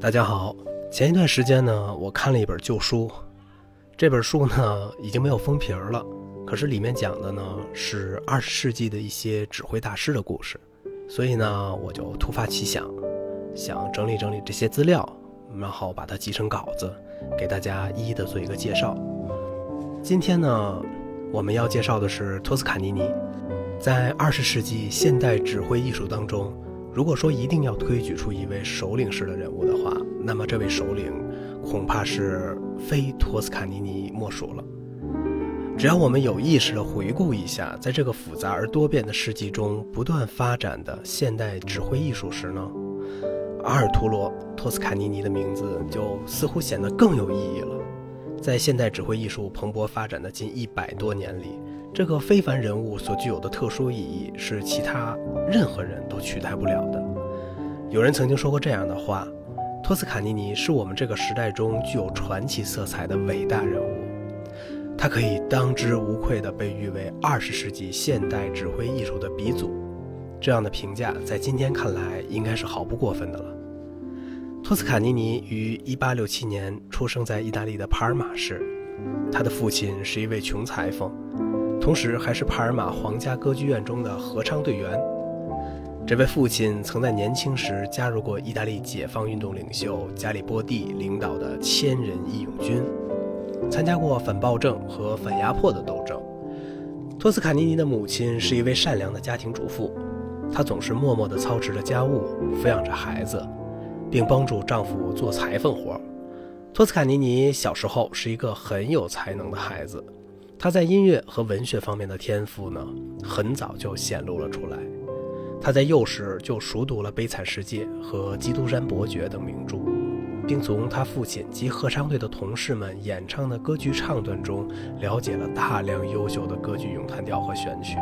大家好，前一段时间呢，我看了一本旧书，这本书呢已经没有封皮了，可是里面讲的呢是二十世纪的一些指挥大师的故事，所以呢我就突发奇想，想整理整理这些资料，然后把它集成稿子，给大家一一的做一个介绍。今天呢，我们要介绍的是托斯卡尼尼，在二十世纪现代指挥艺术当中。如果说一定要推举出一位首领式的人物的话，那么这位首领恐怕是非托斯卡尼尼莫属了。只要我们有意识地回顾一下，在这个复杂而多变的世纪中不断发展的现代指挥艺术时呢，阿尔图罗·托斯卡尼尼的名字就似乎显得更有意义了。在现代指挥艺术蓬勃发展的近一百多年里。这个非凡人物所具有的特殊意义是其他任何人都取代不了的。有人曾经说过这样的话：托斯卡尼尼是我们这个时代中具有传奇色彩的伟大人物，他可以当之无愧地被誉为二十世纪现代指挥艺术的鼻祖。这样的评价在今天看来应该是毫不过分的了。托斯卡尼尼于1867年出生在意大利的帕尔马市，他的父亲是一位穷裁缝。同时，还是帕尔马皇家歌剧院中的合唱队员。这位父亲曾在年轻时加入过意大利解放运动领袖加里波第领导的千人义勇军，参加过反暴政和反压迫的斗争。托斯卡尼尼的母亲是一位善良的家庭主妇，她总是默默地操持着家务，抚养着孩子，并帮助丈夫做裁缝活。托斯卡尼尼小时候是一个很有才能的孩子。他在音乐和文学方面的天赋呢，很早就显露了出来。他在幼时就熟读了《悲惨世界》和《基督山伯爵》等名著，并从他父亲及合唱队的同事们演唱的歌剧唱段中，了解了大量优秀的歌剧咏叹调和选曲。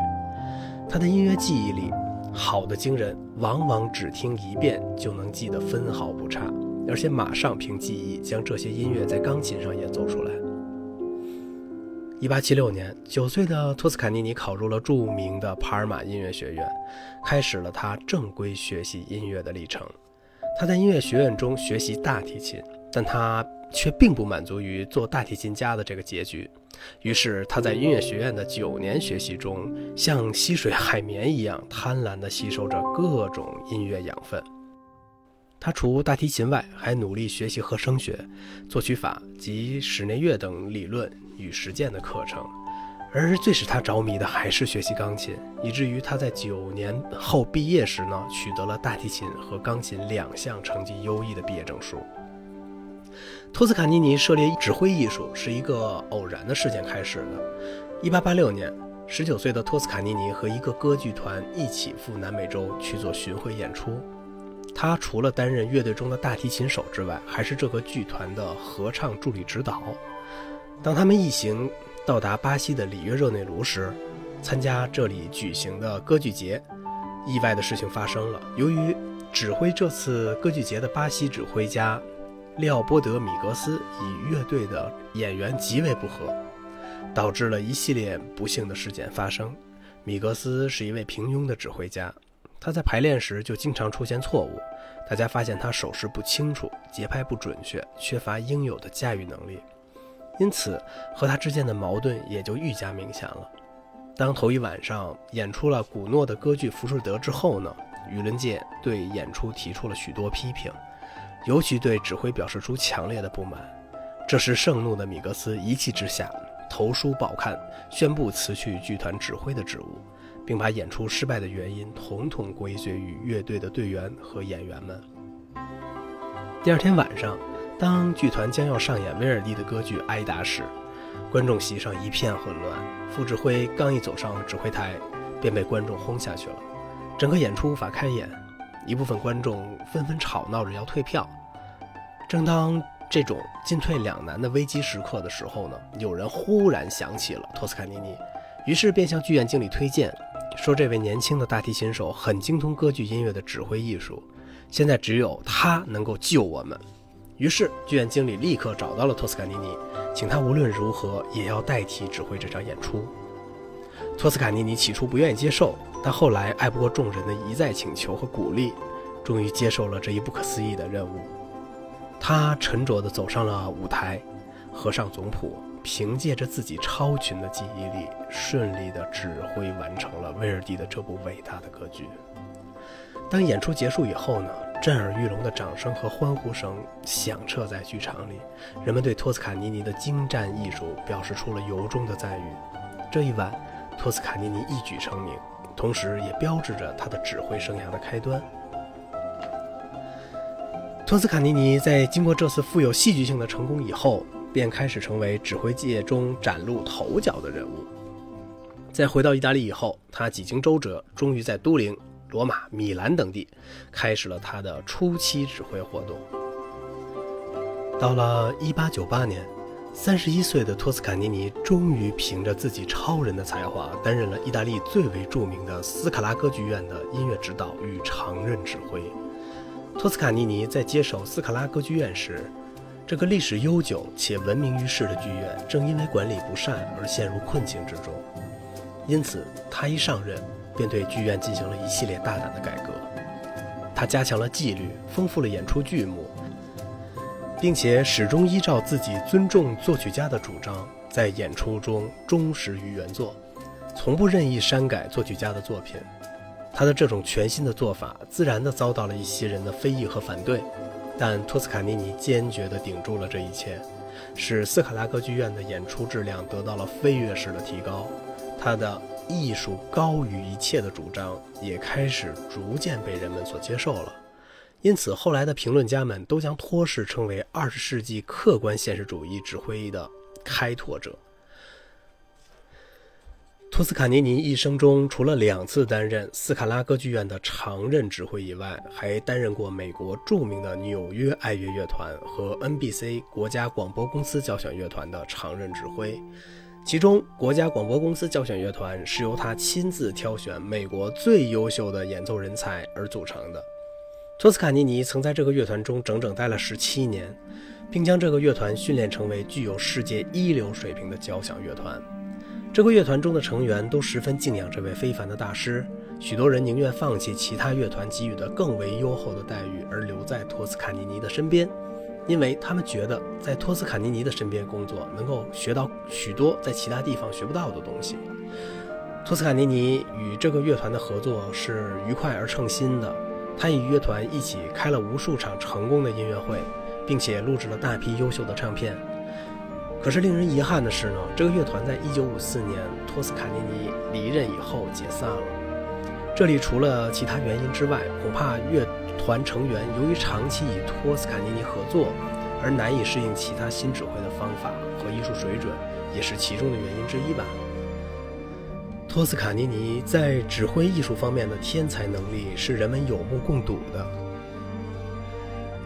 他的音乐记忆力好的惊人，往往只听一遍就能记得分毫不差，而且马上凭记忆将这些音乐在钢琴上演奏出来。一八七六年，九岁的托斯卡尼尼考入了著名的帕尔马音乐学院，开始了他正规学习音乐的历程。他在音乐学院中学习大提琴，但他却并不满足于做大提琴家的这个结局。于是，他在音乐学院的九年学习中，像吸水海绵一样贪婪地吸收着各种音乐养分。他除大提琴外，还努力学习和声学、作曲法及室内乐等理论。与实践的课程，而最使他着迷的还是学习钢琴，以至于他在九年后毕业时呢，取得了大提琴和钢琴两项成绩优异的毕业证书。托斯卡尼尼涉猎指挥艺术是一个偶然的事件开始的。1886年，19岁的托斯卡尼尼和一个歌剧团一起赴南美洲去做巡回演出。他除了担任乐队中的大提琴手之外，还是这个剧团的合唱助理指导。当他们一行到达巴西的里约热内卢时，参加这里举行的歌剧节，意外的事情发生了。由于指挥这次歌剧节的巴西指挥家利奥波德·米格斯与乐队的演员极为不和，导致了一系列不幸的事件发生。米格斯是一位平庸的指挥家，他在排练时就经常出现错误，大家发现他手势不清楚、节拍不准确，缺乏应有的驾驭能力。因此，和他之间的矛盾也就愈加明显了。当头一晚上演出了古诺的歌剧《浮士德》之后呢，舆论界对演出提出了许多批评，尤其对指挥表示出强烈的不满。这时，盛怒的米格斯一气之下投书报刊，宣布辞去剧团指挥的职务，并把演出失败的原因统统归罪于乐队的队员和演员们。第二天晚上。当剧团将要上演威尔第的歌剧《埃达》时，观众席上一片混乱。副指挥刚一走上指挥台，便被观众轰下去了。整个演出无法开演，一部分观众纷纷吵闹着要退票。正当这种进退两难的危机时刻的时候呢，有人忽然想起了托斯卡尼尼，于是便向剧院经理推荐，说这位年轻的大提琴手很精通歌剧音乐的指挥艺术，现在只有他能够救我们。于是，剧院经理立刻找到了托斯卡尼尼，请他无论如何也要代替指挥这场演出。托斯卡尼尼起初不愿意接受，但后来爱不过众人的一再请求和鼓励，终于接受了这一不可思议的任务。他沉着地走上了舞台，合上总谱，凭借着自己超群的记忆力，顺利地指挥完成了威尔第的这部伟大的歌剧。当演出结束以后呢？震耳欲聋的掌声和欢呼声响彻在剧场里，人们对托斯卡尼尼的精湛艺术表示出了由衷的赞誉。这一晚，托斯卡尼尼一举成名，同时也标志着他的指挥生涯的开端。托斯卡尼尼在经过这次富有戏剧性的成功以后，便开始成为指挥界中崭露头角的人物。在回到意大利以后，他几经周折，终于在都灵。罗马、米兰等地，开始了他的初期指挥活动。到了1898年，31岁的托斯卡尼尼终于凭着自己超人的才华，担任了意大利最为著名的斯卡拉歌剧院的音乐指导与常任指挥。托斯卡尼尼在接手斯卡拉歌剧院时，这个历史悠久且闻名于世的剧院正因为管理不善而陷入困境之中，因此他一上任。便对剧院进行了一系列大胆的改革。他加强了纪律，丰富了演出剧目，并且始终依照自己尊重作曲家的主张，在演出中忠实于原作，从不任意删改作曲家的作品。他的这种全新的做法，自然地遭到了一些人的非议和反对，但托斯卡尼尼坚决地顶住了这一切，使斯卡拉歌剧院的演出质量得到了飞跃式的提高。他的。艺术高于一切的主张也开始逐渐被人们所接受了，因此后来的评论家们都将托氏称为二十世纪客观现实主义指挥的开拓者。托斯卡尼尼一生中除了两次担任斯卡拉歌剧院的常任指挥以外，还担任过美国著名的纽约爱乐乐团和 NBC 国家广播公司交响乐团的常任指挥。其中，国家广播公司交响乐团是由他亲自挑选美国最优秀的演奏人才而组成的。托斯卡尼尼曾在这个乐团中整整待了十七年，并将这个乐团训练成为具有世界一流水平的交响乐团。这个乐团中的成员都十分敬仰这位非凡的大师，许多人宁愿放弃其他乐团给予的更为优厚的待遇，而留在托斯卡尼尼的身边。因为他们觉得在托斯卡尼尼的身边工作，能够学到许多在其他地方学不到的东西。托斯卡尼尼与这个乐团的合作是愉快而称心的，他与乐团一起开了无数场成功的音乐会，并且录制了大批优秀的唱片。可是令人遗憾的是呢，这个乐团在1954年托斯卡尼尼离任以后解散了。这里除了其他原因之外，恐怕乐。团成员由于长期与托斯卡尼尼合作，而难以适应其他新指挥的方法和艺术水准，也是其中的原因之一吧。托斯卡尼尼在指挥艺术方面的天才能力是人们有目共睹的。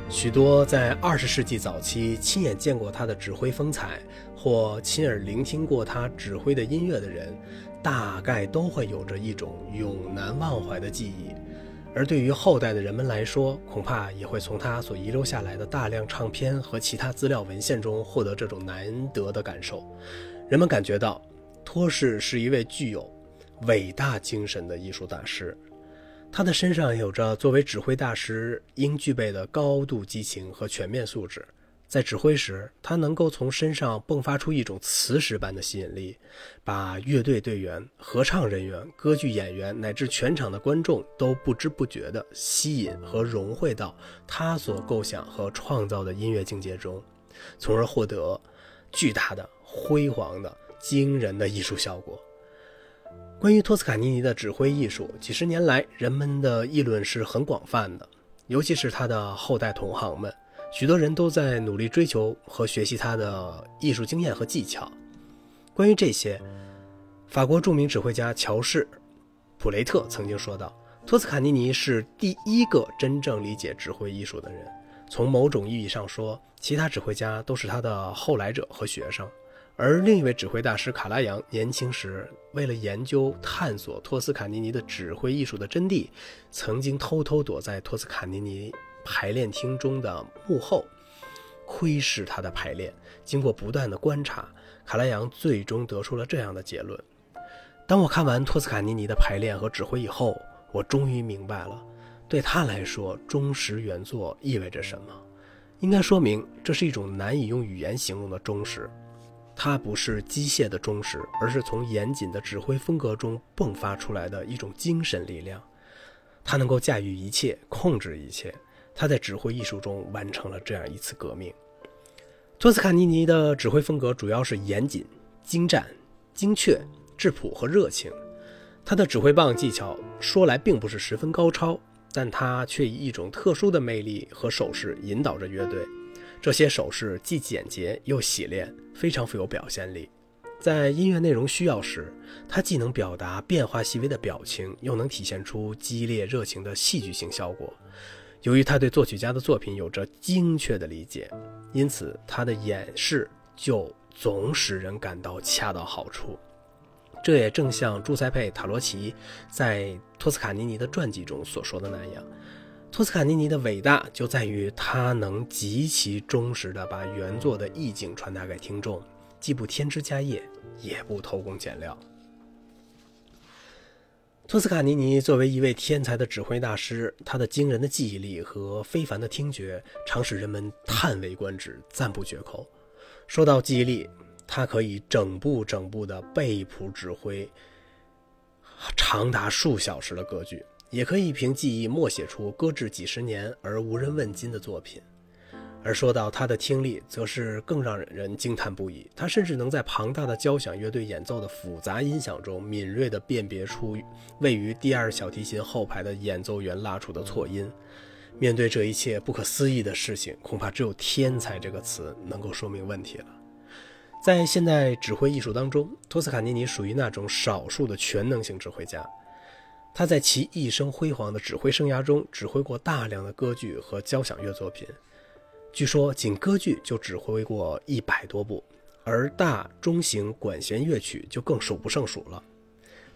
许多在二十世纪早期亲眼见过他的指挥风采，或亲耳聆听过他指挥的音乐的人，大概都会有着一种永难忘怀的记忆。而对于后代的人们来说，恐怕也会从他所遗留下来的大量唱片和其他资料文献中获得这种难得的感受。人们感觉到，托氏是一位具有伟大精神的艺术大师，他的身上有着作为指挥大师应具备的高度激情和全面素质。在指挥时，他能够从身上迸发出一种磁石般的吸引力，把乐队队员、合唱人员、歌剧演员乃至全场的观众都不知不觉地吸引和融汇到他所构想和创造的音乐境界中，从而获得巨大的、辉煌的、惊人的艺术效果。关于托斯卡尼尼的指挥艺术，几十年来人们的议论是很广泛的，尤其是他的后代同行们。许多人都在努力追求和学习他的艺术经验和技巧。关于这些，法国著名指挥家乔氏·普雷特曾经说道：“托斯卡尼尼是第一个真正理解指挥艺术的人。从某种意义上说，其他指挥家都是他的后来者和学生。而另一位指挥大师卡拉扬年轻时，为了研究探索托斯卡尼尼的指挥艺术的真谛，曾经偷偷躲在托斯卡尼尼。”排练厅中的幕后，窥视他的排练。经过不断的观察，卡拉扬最终得出了这样的结论：当我看完托斯卡尼尼的排练和指挥以后，我终于明白了，对他来说，忠实原作意味着什么？应该说明这是一种难以用语言形容的忠实。它不是机械的忠实，而是从严谨的指挥风格中迸发出来的一种精神力量。他能够驾驭一切，控制一切。他在指挥艺术中完成了这样一次革命。托斯卡尼尼的指挥风格主要是严谨、精湛、精确、质朴和热情。他的指挥棒技巧说来并不是十分高超。但他却以一种特殊的魅力和手势引导着乐队，这些手势既简洁又洗练，非常富有表现力。在音乐内容需要时，它既能表达变化细微的表情，又能体现出激烈热情的戏剧性效果。由于他对作曲家的作品有着精确的理解，因此他的演示就总使人感到恰到好处。这也正像朱塞佩·塔罗奇在托斯卡尼尼的传记中所说的那样，托斯卡尼尼的伟大就在于他能极其忠实地把原作的意境传达给听众，既不添枝加叶，也不偷工减料。托斯卡尼尼作为一位天才的指挥大师，他的惊人的记忆力和非凡的听觉，常使人们叹为观止、赞不绝口。说到记忆力，他可以整部整部的背谱指挥长达数小时的歌剧，也可以凭记忆默写出搁置几十年而无人问津的作品。而说到他的听力，则是更让人惊叹不已。他甚至能在庞大的交响乐队演奏的复杂音响中，敏锐地辨别出位于第二小提琴后排的演奏员拉出的错音。面对这一切不可思议的事情，恐怕只有“天才”这个词能够说明问题了。在现代指挥艺术当中，托斯卡尼尼属于那种少数的全能型指挥家。他在其一生辉煌的指挥生涯中，指挥过大量的歌剧和交响乐作品。据说，仅歌剧就指挥过一百多部，而大中型管弦乐曲就更数不胜数了。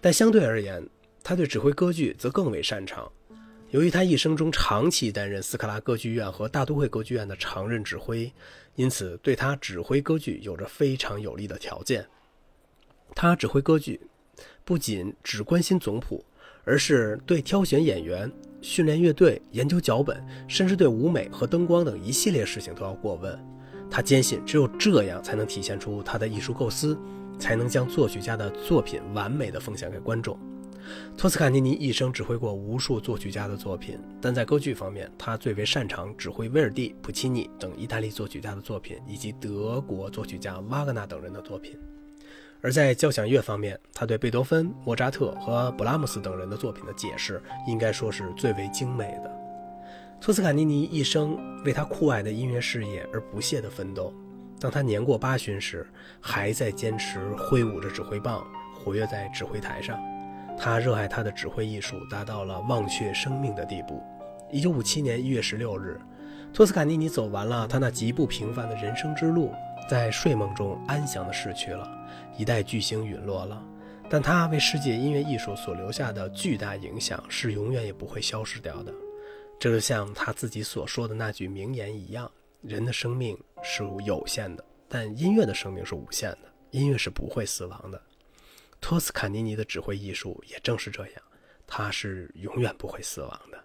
但相对而言，他对指挥歌剧则更为擅长。由于他一生中长期担任斯卡拉歌剧院和大都会歌剧院的常任指挥，因此对他指挥歌剧有着非常有利的条件。他指挥歌剧不仅只关心总谱，而是对挑选演员、训练乐队、研究脚本，甚至对舞美和灯光等一系列事情都要过问。他坚信，只有这样才能体现出他的艺术构思，才能将作曲家的作品完美的奉献给观众。托斯卡尼尼一生指挥过无数作曲家的作品，但在歌剧方面，他最为擅长指挥威尔第、普契尼等意大利作曲家的作品，以及德国作曲家瓦格纳等人的作品；而在交响乐方面，他对贝多芬、莫扎特和布拉姆斯等人的作品的解释，应该说是最为精美的。托斯卡尼尼一生为他酷爱的音乐事业而不懈地奋斗，当他年过八旬时，还在坚持挥舞着指挥棒，活跃在指挥台上。他热爱他的指挥艺术，达到了忘却生命的地步。一九五七年一月十六日，托斯卡尼尼走完了他那极不平凡的人生之路，在睡梦中安详地逝去了。一代巨星陨落了，但他为世界音乐艺术所留下的巨大影响是永远也不会消失掉的。这就像他自己所说的那句名言一样：“人的生命是有限的，但音乐的生命是无限的。音乐是不会死亡的。”托斯卡尼尼的指挥艺术也正是这样，他是永远不会死亡的。